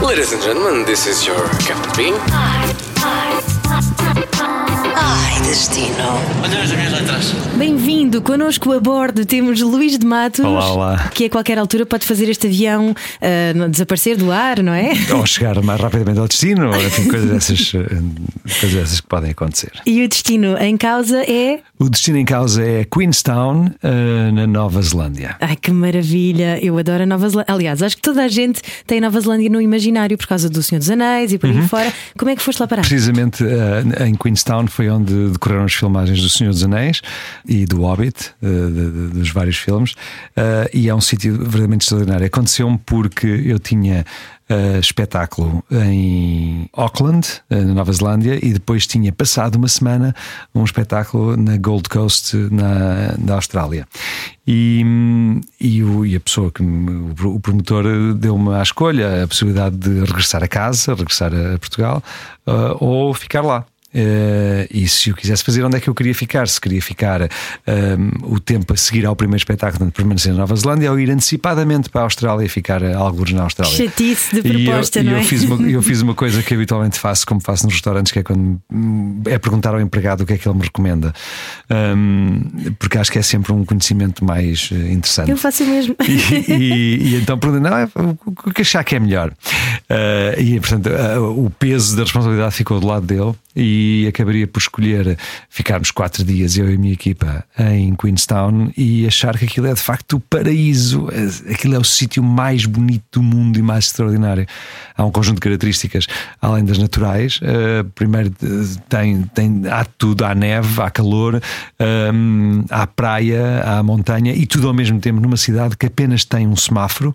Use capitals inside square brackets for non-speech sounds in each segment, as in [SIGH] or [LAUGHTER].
Ladies and gentlemen, this is your Captain Bean. Ai, destino. Olha as minhas letras. Bem-vindo, connosco a bordo temos Luís de Matos, Olá, olá. que a qualquer altura pode fazer este avião ah, não- desaparecer do ar, não é? Ou [LAUGHS] chegar mais rapidamente ao destino, enfim, coisas dessas, eh, coisas dessas que podem acontecer. E o destino em causa é. O destino em causa é Queenstown, eh, na Nova Zelândia. Ai que maravilha! Eu adoro a Nova Zelândia. Aliás, acho que toda a gente tem a Nova Zelândia no imaginário por causa do Senhor dos Anéis e por Uhum. aí fora. Como é que foste lá parar? Precisamente eh, em Queenstown foi onde decorreram as filmagens do Senhor dos Anéis e do Hobbit, eh, de- de- dos vários filmes, e é um sítio verdadeiramente extraordinário. Aconteceu-me porque eu tinha eh, espetáculo em Auckland, eh, na Nova Zelândia, e depois tinha passado uma semana um espetáculo na Gold Coast, na, na Austrália. E, e, o- e a pessoa que me- o pro- o promotor deu-me à escolha a possibilidade de regressar a casa, regressar a Portugal eh, ou ficar lá. Eh, e se eu quisesse fazer, onde é que eu queria ficar? Se queria ficar eh, o tempo a seguir ao primeiro espetáculo de permanecer na Nova Zelândia ou ir antecipadamente para a Austrália e ficar eh, alguns na Austrália. Chatice de E eu- proposta, e não eu, é? fiz uma, [LAUGHS] eu fiz uma coisa que habitualmente faço, como faço nos restaurantes, que é quando hum, é perguntar ao empregado o que é que ele me recomenda. Hum, porque acho que é sempre um conhecimento mais eh, interessante. Eu faço o mesmo. E, e- [LAUGHS] e então pergunta, não, é, o que achar que é melhor? Ah, e portanto, ah, o peso da responsabilidade ficou do lado dele e acabaria por escolher ficarmos quatro dias, eu e a minha equipa, em Queenstown e achar que aquilo é de facto o paraíso, eh, aquilo é o sítio mais bonito do mundo e mais extraordinário. Há um conjunto de características, além das naturais. Ah, primeiro, tem, tem, há tudo: há neve, há calor, hum, há praia, há montanha e tudo ao mesmo tempo numa cidade que apenas tem um semáforo,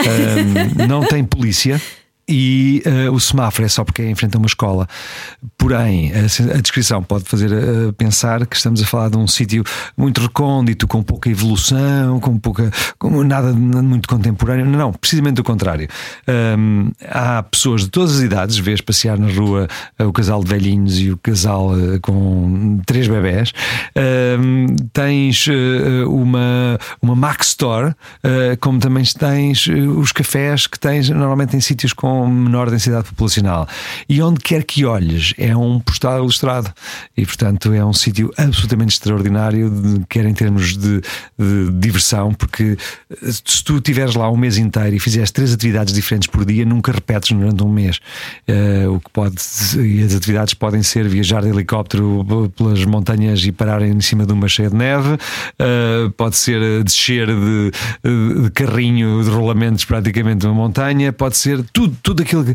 hum, não tem polícia. E eh, o semáforo é só porque é em frente a uma escola. Porém, a, a descrição pode fazer eh, pensar que estamos a falar de um sítio muito recôndito, com pouca evolução, com pouca. Com nada muito contemporâneo. Não, precisamente o contrário. Hum, há pessoas de todas as idades, vês passear na rua eh, o casal de velhinhos e o casal com três bebés. Hum, tens uma, uma Mac Store, como também tens os cafés que tens normalmente em sítios com menor densidade populacional. E onde quer que olhes, é um postal ilustrado. E portanto é um sítio absolutamente extraordinário, quer em termos de, de diversão, porque eh, se tu estiveres lá um mês inteiro e fizeres três atividades diferentes por dia, nunca repetes durante um mês. Eh, o que pode, e as atividades podem ser viajar de helicóptero pelas montanhas e parar em cima de uma cheia de neve, eh, pode ser descer de, de carrinho de rolamentos praticamente uma montanha, pode ser tudo, tudo aquilo que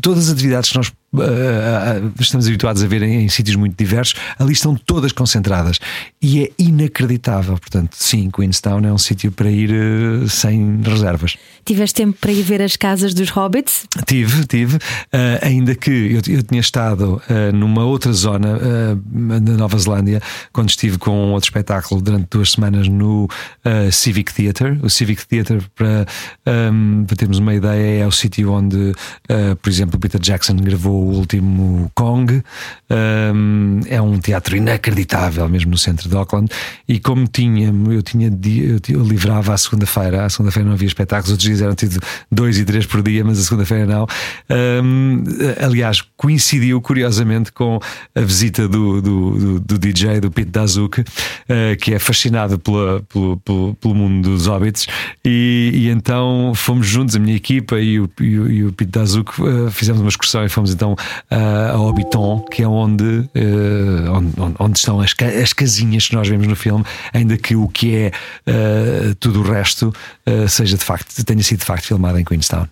todas as atividades que nós eh, estamos habituados a ver em, em sítios muito diversos, ali estão todas concentradas e é inacreditável. Portanto, sim, Queenstown é um sítio para ir eh, sem reservas. Tiveste tempo para ir ver as casas dos hobbits? Tive, tive, eh, ainda que eu, eu tinha estado numa outra zona da Nova Zelândia, quando estive com outro espetáculo durante duas semanas no Civic Theatre. O Civic Theatre, para, ehm, para termos uma ideia, é o sítio onde, por exemplo, Peter Jackson gravou último Kong. Ehm, é um teatro inacreditável, mesmo no centro de Auckland. E como tinha, eu tinha eu, livrava à segunda-feira, à segunda-feira não havia espetáculos, outros dias eram tido dois e três por dia, mas a segunda-feira não. Ahm, aliás, coincidiu curiosamente com a visita do, do, do- do DJ, do Pete Dazuke, eh, que é fascinado pela- pelo, pelo, pelo mundo dos hobbits, e, e então fomos juntos, a minha equipa e o, e o, e o Pete Dazuke, eh, fizemos uma excursão e fomos então a Hobbiton, que é onde, eh, onde, onde- estão as, ca- as casinhas que nós vemos no filme, ainda que o que é eh, tudo o resto eh, seja de facto, tenha sido de facto filmado em Queenstown.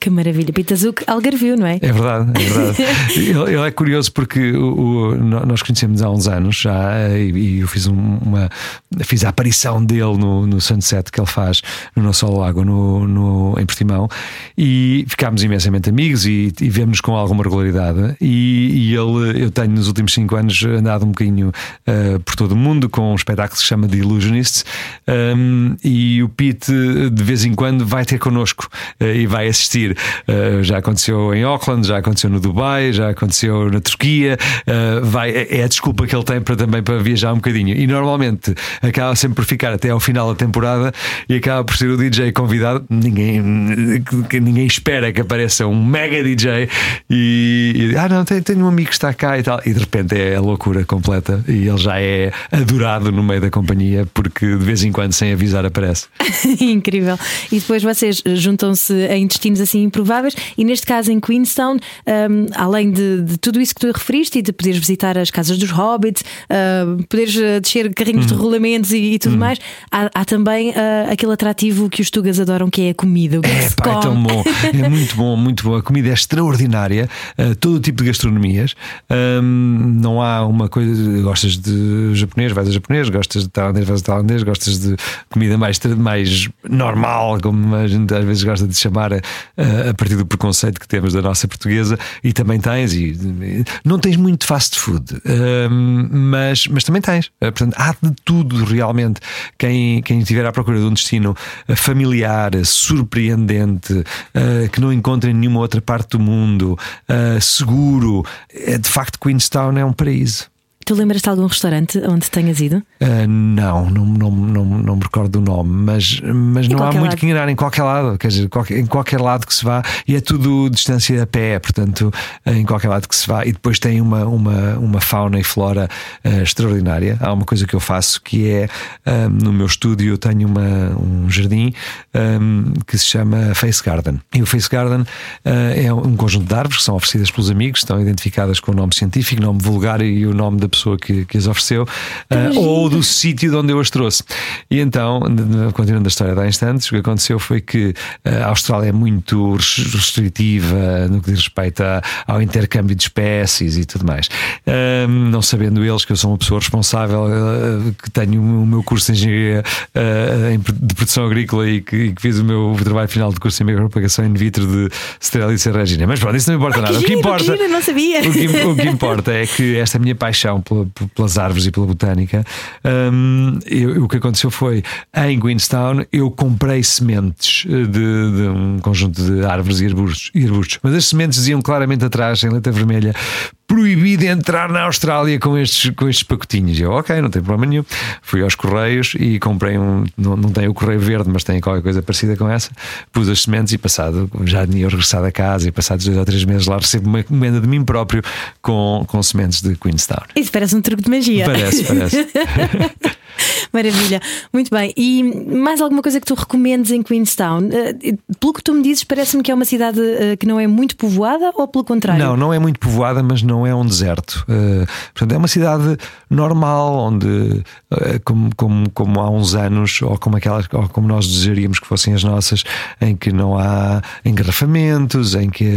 Que maravilha. Pitazuk Algarvio, não é? É verdade, é verdade. [LAUGHS] ele, ele é curioso porque o, o- nós conhecemos há uns anos já e, e eu fiz um- uma fiz a aparição dele no, no sunset que ele faz no nosso Lago no, no, em Portimão e ficámos imensamente amigos e, e vemos com alguma regularidade e, e ele eu tenho nos últimos cinco anos andado um bocadinho eh, por todo o mundo com um espetáculo que se chama The Illusionists um, e o Pete de vez em quando vai ter connosco eh, e vai assistir Uh, já aconteceu em Auckland, já aconteceu no Dubai, já aconteceu na Turquia. Uh, vai, é a desculpa que ele tem para também para viajar um bocadinho. E normalmente acaba sempre por ficar até ao final da temporada e acaba por ser o DJ convidado. Ninguém, ninguém espera que apareça um mega DJ e, e ah, não, tenho, tenho um amigo que está cá e tal. E de repente é a loucura completa e ele já é adorado no meio da companhia porque de vez em quando, sem avisar, aparece. [LAUGHS] Incrível. E depois vocês juntam-se em destinos assim improváveis e neste caso em Queenstown, um, além de, de, tudo isso que tu referiste e de poderes visitar as casas dos hobbits, uh, poderes uh, descer carrinhos hum. de rolamentos e, e tudo hum. mais, há, há também uh, aquele atrativo que os tugas adoram que é a comida. É, é pá, é tão bom. É [LAUGHS] muito bom, muito bom. A comida é extraordinária, uh, todo o tipo de gastronomias. Um, não há uma coisa. Gostas de japonês, vais a japonês, gostas de tailandês, vais a tailandês, gostas de comida mais, mais normal, como a gente às vezes gosta de chamar a, a partir do preconceito que temos da nossa portuguesa, e também tens, e não tens muito fast food, um, mas, mas também tens. Uh, portanto, há de tudo realmente. Quem, quem estiver à procura de um destino familiar, surpreendente, uh, que não encontra em nenhuma outra parte do mundo, seguro, de facto, Queenstown é um paraíso. Tu lembras de algum restaurante onde tenhas ido? Uh, não, não, não, não, não me recordo do nome, mas, mas não há muito lado. que enganar em qualquer lado, quer dizer, qualquer, em qualquer lado que se vá, e é tudo distância a pé, portanto, em qualquer lado que se vá, e depois tem uma, uma, uma fauna e flora uh, extraordinária. Há uma coisa que eu faço que é uh, no meu estúdio eu tenho uma, um jardim um, que se chama Face Garden. E o Face Garden é um conjunto de árvores que são oferecidas pelos amigos, estão identificadas com o nome científico, nome vulgar e o nome da pessoa pessoa que, que as ofereceu uh, ou do sítio de onde eu as trouxe. E então, continuando a história há instantes, o que aconteceu foi que uh, a Austrália é muito restritiva no que diz respeito a, ao intercâmbio de espécies e tudo mais. Uh, não sabendo eles que eu sou uma pessoa responsável, uh, que tenho o meu curso de engenharia de produção agrícola e que, e que, fiz o meu trabalho final de curso em micropropagação in vitro de Sterilice Regina. Mas pronto, isso não importa nada. o que importa, que sabia. O, que, o que importa é que esta minha paixão pela, pelas árvores e pela botânica. Um, eu, o que aconteceu foi em Queenstown eu comprei sementes de, de um conjunto de árvores e arbustos, e arbustos, mas as sementes diziam claramente atrás, em letra vermelha, proibido entrar na Austrália com estes, com estes pacotinhos. Eu, ok, não tem problema nenhum. Fui aos Correios e comprei um. Não, não tem o Correio Verde, mas tem qualquer coisa parecida com essa. Pus as sementes e passado, já tinha regressado a casa e passados dois ou três meses lá recebo uma encomenda de mim próprio com, com sementes de Queenstown. Isso parece um truque de magia. Parece, parece. [LAUGHS] Maravilha, muito bem. E mais alguma coisa que tu recomendes em Queenstown? Uh, pelo que tu me dizes, parece-me que é uma cidade uh, que não é muito povoada ou pelo contrário? Não, não é muito povoada, mas não é um deserto. Uh, portanto, é uma cidade normal, onde, como, como, como há uns anos, ou como, aquelas, ou como nós desejaríamos que fossem as nossas, em que não há engarrafamentos, em que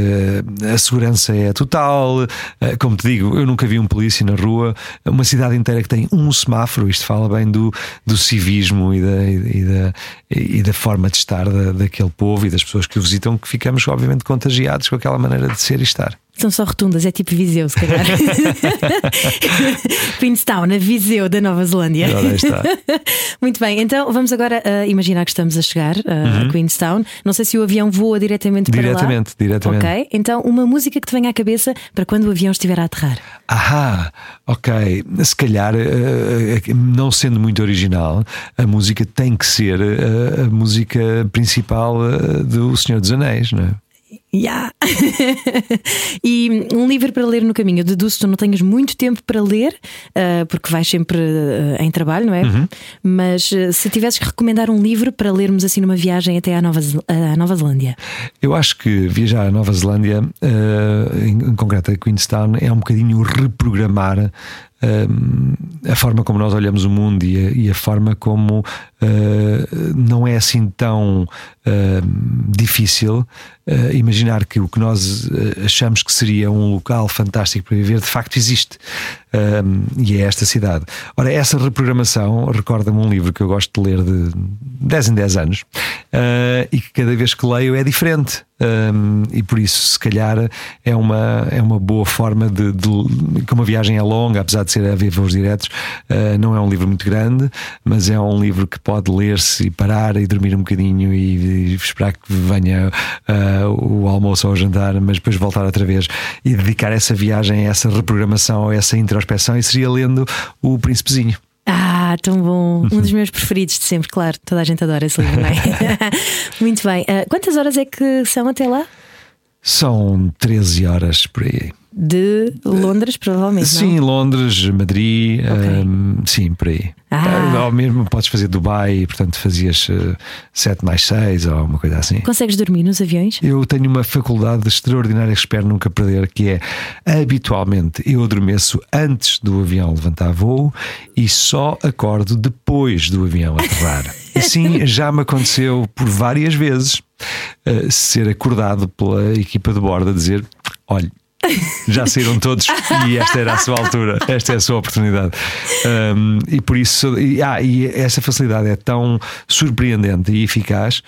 a segurança é total. como te digo, eu nunca vi um polícia na rua. Uma cidade inteira que tem um semáforo, isto fala bem do, do civismo e da, e da, e da forma de estar da, daquele povo e das pessoas que o visitam, que ficamos, obviamente, contagiados com aquela maneira de ser e estar. São só rotundas, é tipo Viseu, se calhar. [LAUGHS] Queenstown, a Viseu da Nova Zelândia. está. [LAUGHS] Muito bem, então vamos agora uh, imaginar que estamos a chegar uh, uhum. a Queenstown. Não sei se o avião voa diretamente, diretamente para lá. Diretamente, diretamente. Ok, então uma música que te venha à cabeça para quando o avião estiver a aterrar. Ah, ok. Se calhar, uh, não sendo muito original, a música tem que ser a música principal do Senhor dos Anéis, não é? Yeah. [LAUGHS] e um livro para ler no caminho. Deduzo que tu não tenhas muito tempo para ler, uh, porque vais sempre uh, em trabalho, não é? Uhum. Mas uh, se tivesses que recomendar um livro para lermos assim numa viagem até à Nova, à Nova Zelândia? Eu acho que viajar à Nova Zelândia, em, em concreto a Queenstown, é um bocadinho reprogramar a forma como nós olhamos o mundo e a, e a forma como uh, não é assim tão uh, difícil uh, imaginar que o que nós achamos que seria um local fantástico para viver de facto existe e é esta cidade. Ora, essa reprogramação recorda-me um livro que eu gosto de ler de 10 em 10 anos e que cada vez que leio é diferente. Um, e por isso, se calhar, é uma, é uma boa forma de, de. Como a viagem é longa, apesar de ser a ver voos diretos, uh, não é um livro muito grande, mas é um livro que pode ler-se e parar e dormir um bocadinho e, e esperar que venha uh, o almoço ou o jantar, mas depois voltar outra vez e dedicar essa viagem, essa reprogramação, essa introspeção e seria lendo O Príncipezinho. Ah, tão bom. [LAUGHS] Um dos meus preferidos de sempre, claro. Toda a gente adora esse livro, não é? [LAUGHS] Muito bem. Uh, quantas horas é que são até lá? São 13 horas por aí de Londres, provavelmente. Sim, não? Londres, Madrid, okay. um, sim, por aí. Ah. Ou mesmo podes fazer Dubai, portanto fazias uh, 7 mais 6 ou uma coisa assim. Consegues dormir nos aviões? Eu tenho uma faculdade extraordinária que espero nunca perder, que é habitualmente eu adormeço antes do avião levantar voo e só acordo depois do avião aterrar. [LAUGHS] e sim, já me aconteceu por várias vezes uh, ser acordado pela equipa de bordo a dizer: olha, já saíram todos e esta era a sua altura, esta é a sua oportunidade. Um, e por isso, e, ah, e essa facilidade é tão surpreendente e eficaz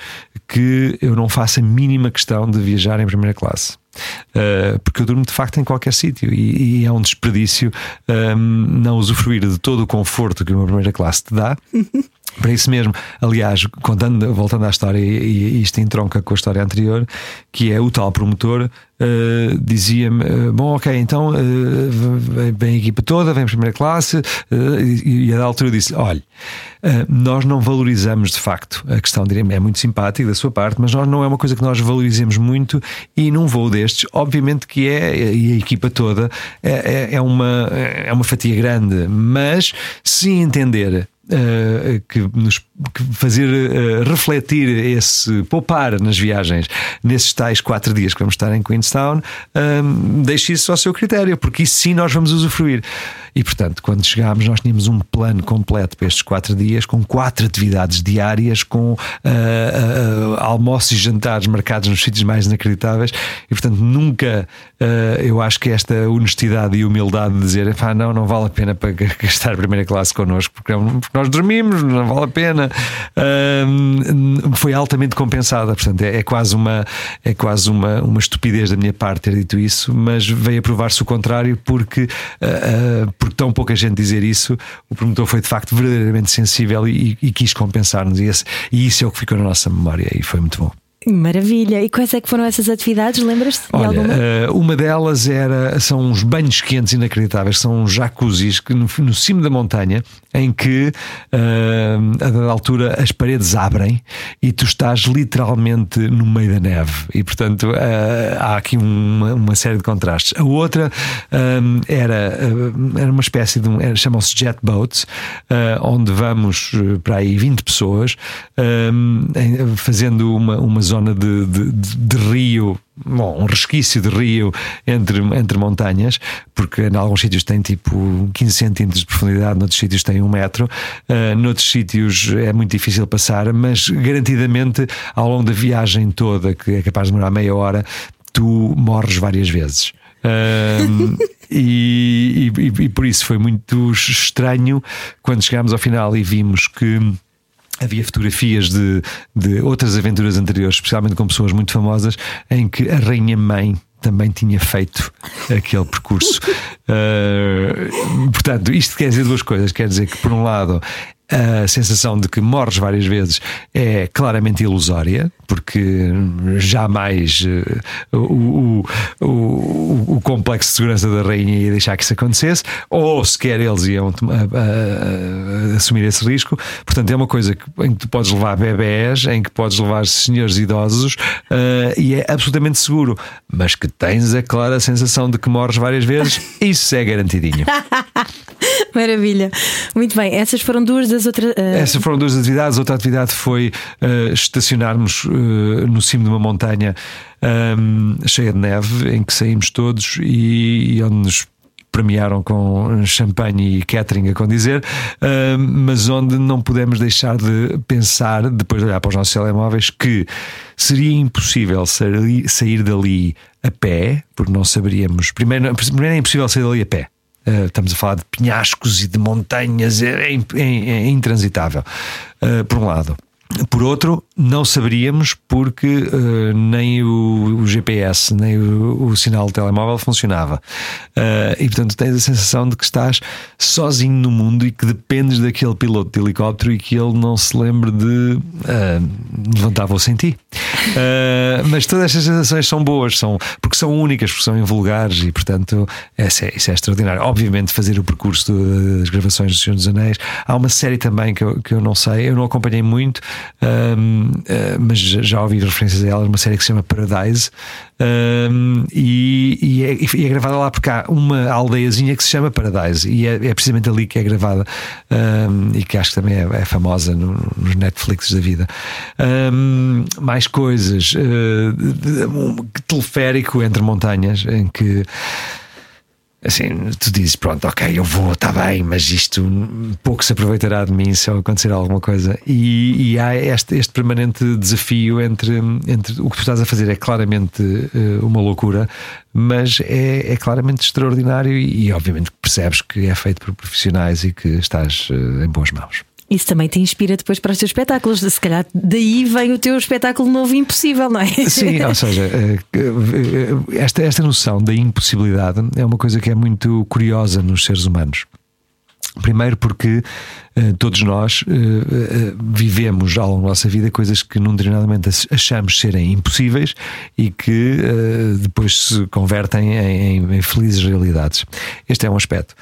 que eu não faço a mínima questão de viajar em primeira classe. Uh, porque eu durmo de facto em qualquer sítio e, e, é um desperdício um, não usufruir de todo o conforto que uma primeira classe te dá. Para isso mesmo, aliás, contando, voltando à história, e, isto entronca com a história anterior, que é o tal promotor uh, dizia-me: uh, Bom, ok, então uh, vem a equipa toda, vem primeira classe, e, e a da altura disse: Olha, nós não valorizamos de facto a questão, diria é muito simpática da sua parte, mas nós não é uma coisa que nós valorizemos muito, e num voo destes, obviamente que é, e a equipa toda é, é, é uma, é uma fatia grande, mas se entender Uh, que nos que fazer uh, refletir esse poupar nas viagens nesses tais quatro dias que vamos estar em Queenstown, um, deixe isso ao seu critério, porque isso sim nós vamos usufruir. E portanto, quando chegámos, nós tínhamos um plano completo para estes quatro dias, com quatro atividades diárias, com uh, almoços e jantares marcados nos sítios mais inacreditáveis. E portanto, nunca eu acho que esta honestidade e humildade de dizer, não, não vale a pena para [LAUGHS] gastar primeira classe connosco, porque, porque nós dormimos, não vale a pena. foi altamente compensada. Portanto, é, é, quase, uma, é quase uma, uma estupidez da minha parte ter dito isso, mas veio a provar-se o contrário, porque uh, por tão pouca gente dizer isso, o promotor foi de facto verdadeiramente sensível e, e quis compensar-nos. E, e, isso é o que ficou na nossa memória e foi muito bom. Maravilha! E quais é que foram essas atividades? Lembras-te de alguma? Uh, uma delas era, são uns banhos quentes inacreditáveis, são uns jacuzzis que no, no cimo da montanha, em que uh, a dada altura as paredes abrem e tu estás literalmente no meio da neve. E portanto uh, há aqui uma, uma, série de contrastes. A outra era, era uma espécie de um, chamam-se jet boats, onde vamos para aí 20 pessoas fazendo uma, uma zona zona de, de, de, rio bom, um resquício de rio entre, entre montanhas, porque em alguns sítios tem tipo 15 centímetros de profundidade, noutros sítios tem um metro, uh, noutros sítios é muito difícil passar, mas garantidamente ao longo da viagem toda, que é capaz de demorar meia hora, tu morres várias vezes. Uh, [LAUGHS] e, e, e por isso foi muito estranho quando chegámos ao final e vimos que Havia fotografias de, de outras aventuras anteriores, especialmente com pessoas muito famosas, em que a Rainha Mãe também tinha feito aquele percurso. Uh, [LAUGHS] portanto, isto quer dizer duas coisas. Quer dizer que, por um lado, a sensação de que morres várias vezes é claramente ilusória, porque jamais uh, o, o, o, o, complexo de segurança da rainha ia deixar que isso acontecesse, ou sequer eles iam uh, uh, assumir esse risco. Portanto, é uma coisa em que tu podes levar bebés, em que podes levar senhores idosos e é absolutamente seguro, mas que tens a clara sensação de que morres várias vezes, [LAUGHS] isso é garantidinho. [LAUGHS] [LAUGHS] Maravilha. Muito bem, essas foram duas das outras. Uh... Essas foram duas atividades. Outra atividade foi uh, estacionarmos uh, no cimo de uma montanha um, cheia de neve, em que saímos todos e, e onde nos premiaram com champanhe e catering, a condizer, uh, mas onde não podemos deixar de pensar, depois de olhar para os nossos telemóveis, que seria impossível sair dali a pé, porque não saberíamos. Primeiro, primeiro é impossível sair dali a pé. Uh, estamos a falar de penhascos e de montanhas, é, é, é, é intransitável, uh, por um lado. Por outro, não saberíamos porque uh, nem o, o, GPS, nem o, o, sinal do telemóvel funcionava. Uh, e portanto tens a sensação de que estás sozinho no mundo e que dependes daquele piloto de helicóptero e que ele não se lembre de uh, levantar voo sem ti. mas todas estas sensações são boas, são, porque são únicas, porque são invulgares e portanto é, isso é extraordinário. Obviamente, fazer o percurso das gravações do Senhor dos Anéis. Há uma série também que eu, que eu não sei, eu não acompanhei muito um, uh, ah, mas já ouvi referências a ela, uma série que se chama Paradise. Um, e, e, é, e, é, gravada lá porque há uma aldeiazinha que se chama Paradise. E é, é precisamente ali que é gravada. Um, e que acho que também é, é famosa no, nos Netflix da vida. mais coisas, uh, teleférico entre montanhas em que assim, tu dizes, pronto, ok, eu vou, está bem, mas isto pouco se aproveitará de mim se acontecer alguma coisa. E, e há este, este, permanente desafio entre, entre o que tu estás a fazer é claramente uh, uma loucura, mas é, é claramente extraordinário e, e, obviamente percebes que é feito por profissionais e que estás uh, em boas mãos. Isso também te inspira depois para os teus espetáculos. Se calhar daí vem o teu espetáculo novo impossível, não é? Sim, ou [LAUGHS] seja, eh, eh, esta, esta noção da impossibilidade é uma coisa que é muito curiosa nos seres humanos. Primeiro porque uh, todos nós uh, uh, vivemos ao longo da nossa vida coisas que num determinado momento achamos serem impossíveis e que depois se convertem em, felizes realidades. Este é um aspecto.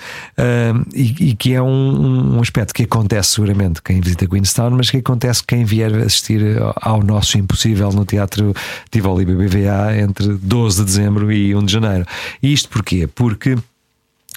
E, e, que é um, um, aspecto que acontece seguramente quem visita Queenstown, mas que acontece quem vier assistir ao nosso impossível no Teatro Tivoli BBVA entre 12 de dezembro e 1 de janeiro. E isto porquê? Porque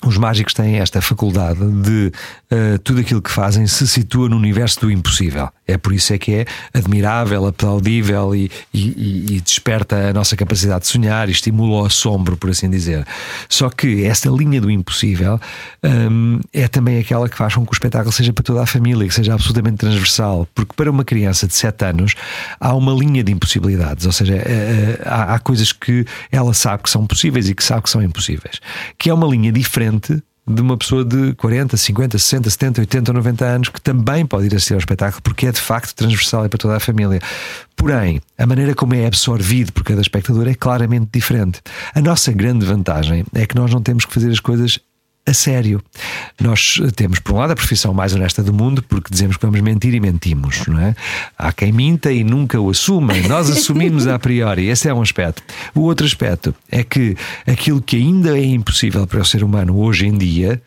os mágicos têm esta faculdade de uh, tudo aquilo que fazem se situa no universo do impossível. É por isso é que é admirável, aplaudível e, e, e desperta a nossa capacidade de sonhar e estimula o assombro, por assim dizer. Só que esta linha do impossível um, é também aquela que faz com que o espetáculo seja para toda a família, que seja absolutamente transversal. Porque para uma criança de 7 anos há uma linha de impossibilidades, ou seja, uh, há, há coisas que ela sabe que são possíveis e que sabe que são impossíveis. Que é uma linha diferente de uma pessoa de 40, 50, 60, 70, 80 ou 90 anos que também pode ir assistir ao espetáculo porque é de facto transversal e para toda a família. Porém, a maneira como é absorvido por cada espectador é claramente diferente. A nossa grande vantagem é que nós não temos que fazer as coisas a sério. Nós temos, por um lado, a profissão mais honesta do mundo, porque dizemos que vamos mentir e mentimos, não é? Há quem minta e nunca o assuma, nós assumimos a priori, esse é um aspecto. O outro aspecto é que aquilo que ainda é impossível para o ser humano hoje em dia,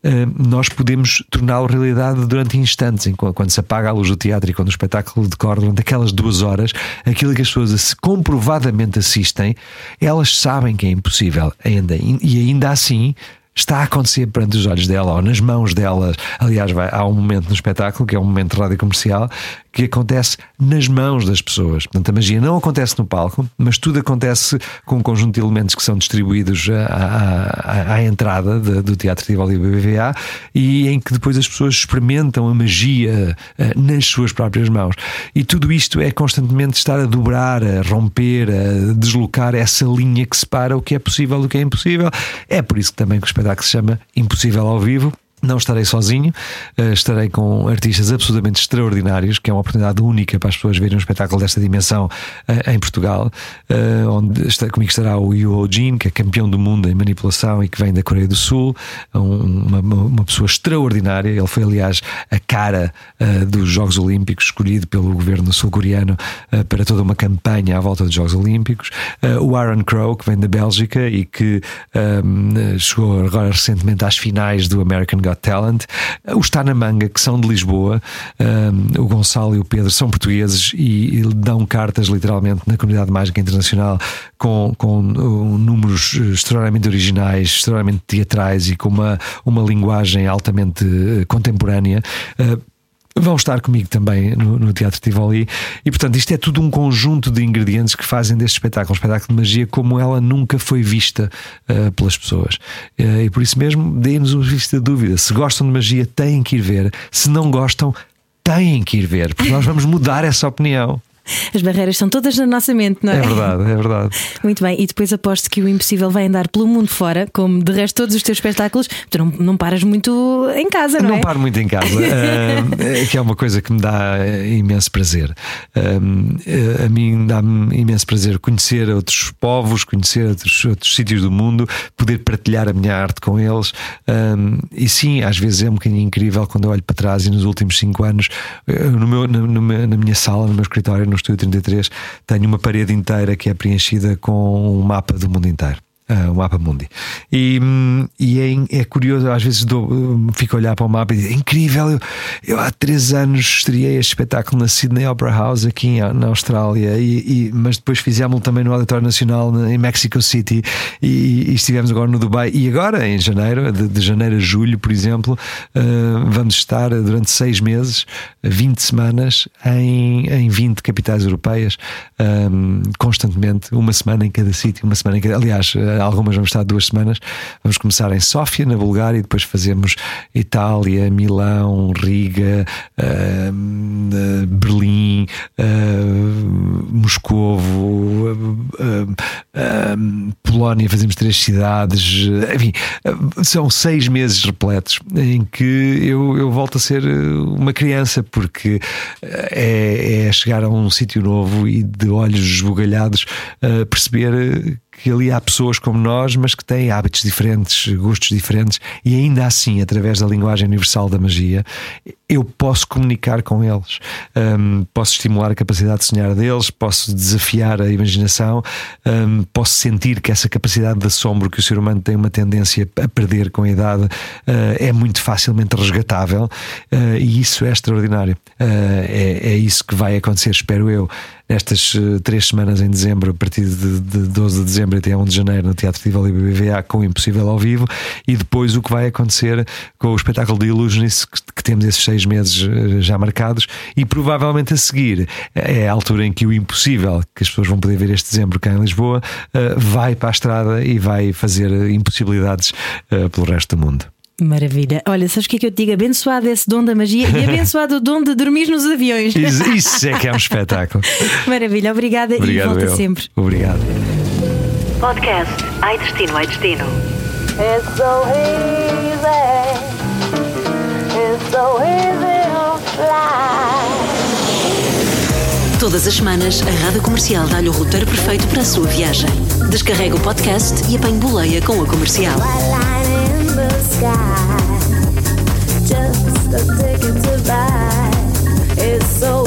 eh, nós podemos torná-lo realidade durante instantes, quando se apaga a luz do teatro e quando o espetáculo decorre durante aquelas duas horas, aquilo que as pessoas comprovadamente assistem, elas sabem que é impossível ainda, e ainda assim está a acontecer perante os olhos dela ou nas mãos dela. Aliás, vai, há um momento no espetáculo, que é um momento de rádio comercial, que acontece nas mãos das pessoas. Portanto, a magia não acontece no palco, mas tudo acontece com um conjunto de elementos que são distribuídos à, à, à entrada de, do Teatro Tivoli BBVA e em que depois as pessoas experimentam a magia uh, nas suas próprias mãos. E tudo isto é constantemente estar a dobrar, a romper, a deslocar essa linha que separa o que é possível do que é impossível. É por isso que também que o espetáculo se chama Impossível ao Vivo. Não estarei sozinho, eh, estarei com artistas absolutamente extraordinários, que é uma oportunidade única para as pessoas verem um espetáculo desta dimensão eh, em Portugal, eh, onde comigo estará o Yu Jin, que é campeão do mundo em manipulação e que vem da Coreia do Sul, uma, uma pessoa extraordinária. Ele foi, aliás, a cara dos Jogos Olímpicos, escolhido pelo governo sul-coreano para toda uma campanha à volta dos Jogos Olímpicos. O Aaron Crow, que vem da Bélgica e que chegou agora recentemente às finais do American Got Talent, o Está na Manga, que são de Lisboa, um, o Gonçalo e o Pedro são portugueses e, e, dão cartas literalmente na comunidade mágica internacional com, com uh, números extremamente originais, extremamente teatrais e com uma, uma linguagem altamente uh, contemporânea. Uh, vão estar comigo também no, no, Teatro Tivoli. E portanto, isto é tudo um conjunto de ingredientes que fazem deste espetáculo, um espetáculo de magia como ela nunca foi vista uh, pelas pessoas. Uh, e por isso mesmo, deem-nos uma vista de dúvida. Se gostam de magia, têm que ir ver. Se não gostam, têm que ir ver, porque nós vamos mudar essa opinião. As barreiras são todas na nossa mente, não é? É verdade, é verdade. [LAUGHS] Muito bem, e depois aposto que o impossível vai andar pelo mundo fora, como de resto todos os teus espetáculos. Tu não, não paras muito em casa, não, não é? paro muito em casa, uh, [LAUGHS] que é uma coisa que me dá imenso prazer. Uh, a mim dá-me imenso prazer conhecer outros povos, conhecer outros, outros sítios do mundo, poder partilhar a minha arte com eles. Um, e sim, às vezes é um bocadinho incrível quando eu olho para trás e nos últimos cinco anos, no meu, na, na minha sala, no meu escritório, no Estúdio 33, tenho uma parede inteira que é preenchida com um mapa do mundo inteiro. Uh, o mapa mundi. E, e é, é, curioso, às vezes dou, fico a olhar para o mapa e digo: é incrível, eu, eu, há três anos estreiei este espetáculo na Sydney Opera House aqui na Austrália, e, e mas depois fizemos também no Auditório Nacional em Mexico City e, e, estivemos agora no Dubai. E agora, em janeiro, de, de janeiro a julho, por exemplo, uh, vamos estar durante seis meses, 20 semanas, em, em 20 capitais europeias, um, constantemente, uma semana em cada sítio, uma semana em cada. Aliás, algumas vamos estar duas semanas. Vamos começar em Sófia, na Bulgária, e depois fazemos Itália, Milão, Riga, uh, Berlim, uh, Moscovo, uh, Polónia. Fazemos três cidades. Enfim, são seis meses repletos em que eu, eu volto a ser uma criança, porque é, é chegar a um sítio novo e de olhos esbugalhados perceber que ali há pessoas como nós, mas que têm hábitos diferentes, gostos diferentes, e ainda assim, através da linguagem universal da magia, eu posso comunicar com eles, um, posso estimular a capacidade de sonhar deles, posso desafiar a imaginação, um, posso sentir que essa capacidade de assombro que o ser humano tem uma tendência a perder com a idade uh, é muito facilmente resgatável, uh, e isso é extraordinário. Uh, é, é isso que vai acontecer, espero eu, nestas três semanas em dezembro, a partir de, de 12 de dezembro até 1 de janeiro, no Teatro Tivoli BBVA, com o Impossível ao vivo, e depois o que vai acontecer com o espetáculo de Illusionist, que, temos esses seis meses eh, já marcados, e provavelmente a seguir é a altura em que o Impossível, que as pessoas vão poder ver este dezembro cá em Lisboa, eh, vai para a estrada e vai fazer impossibilidades eh, pelo resto do mundo. Maravilha. Olha, sabes o que é que eu te digo? Abençoado esse dom da magia e abençoado o dom de dormir nos aviões. Isso, isso é que é um espetáculo. Maravilha, obrigada Obrigado, e volta eu. sempre. Obrigado. Podcast Ai Destino, Ai Destino. It's so easy. It's so easy to fly. Todas as semanas, a Rádio Comercial dá-lhe o roteiro perfeito para a sua viagem. Descarrega o podcast e apanhe boleia com a comercial. Sky. Just a ticket to buy. It's so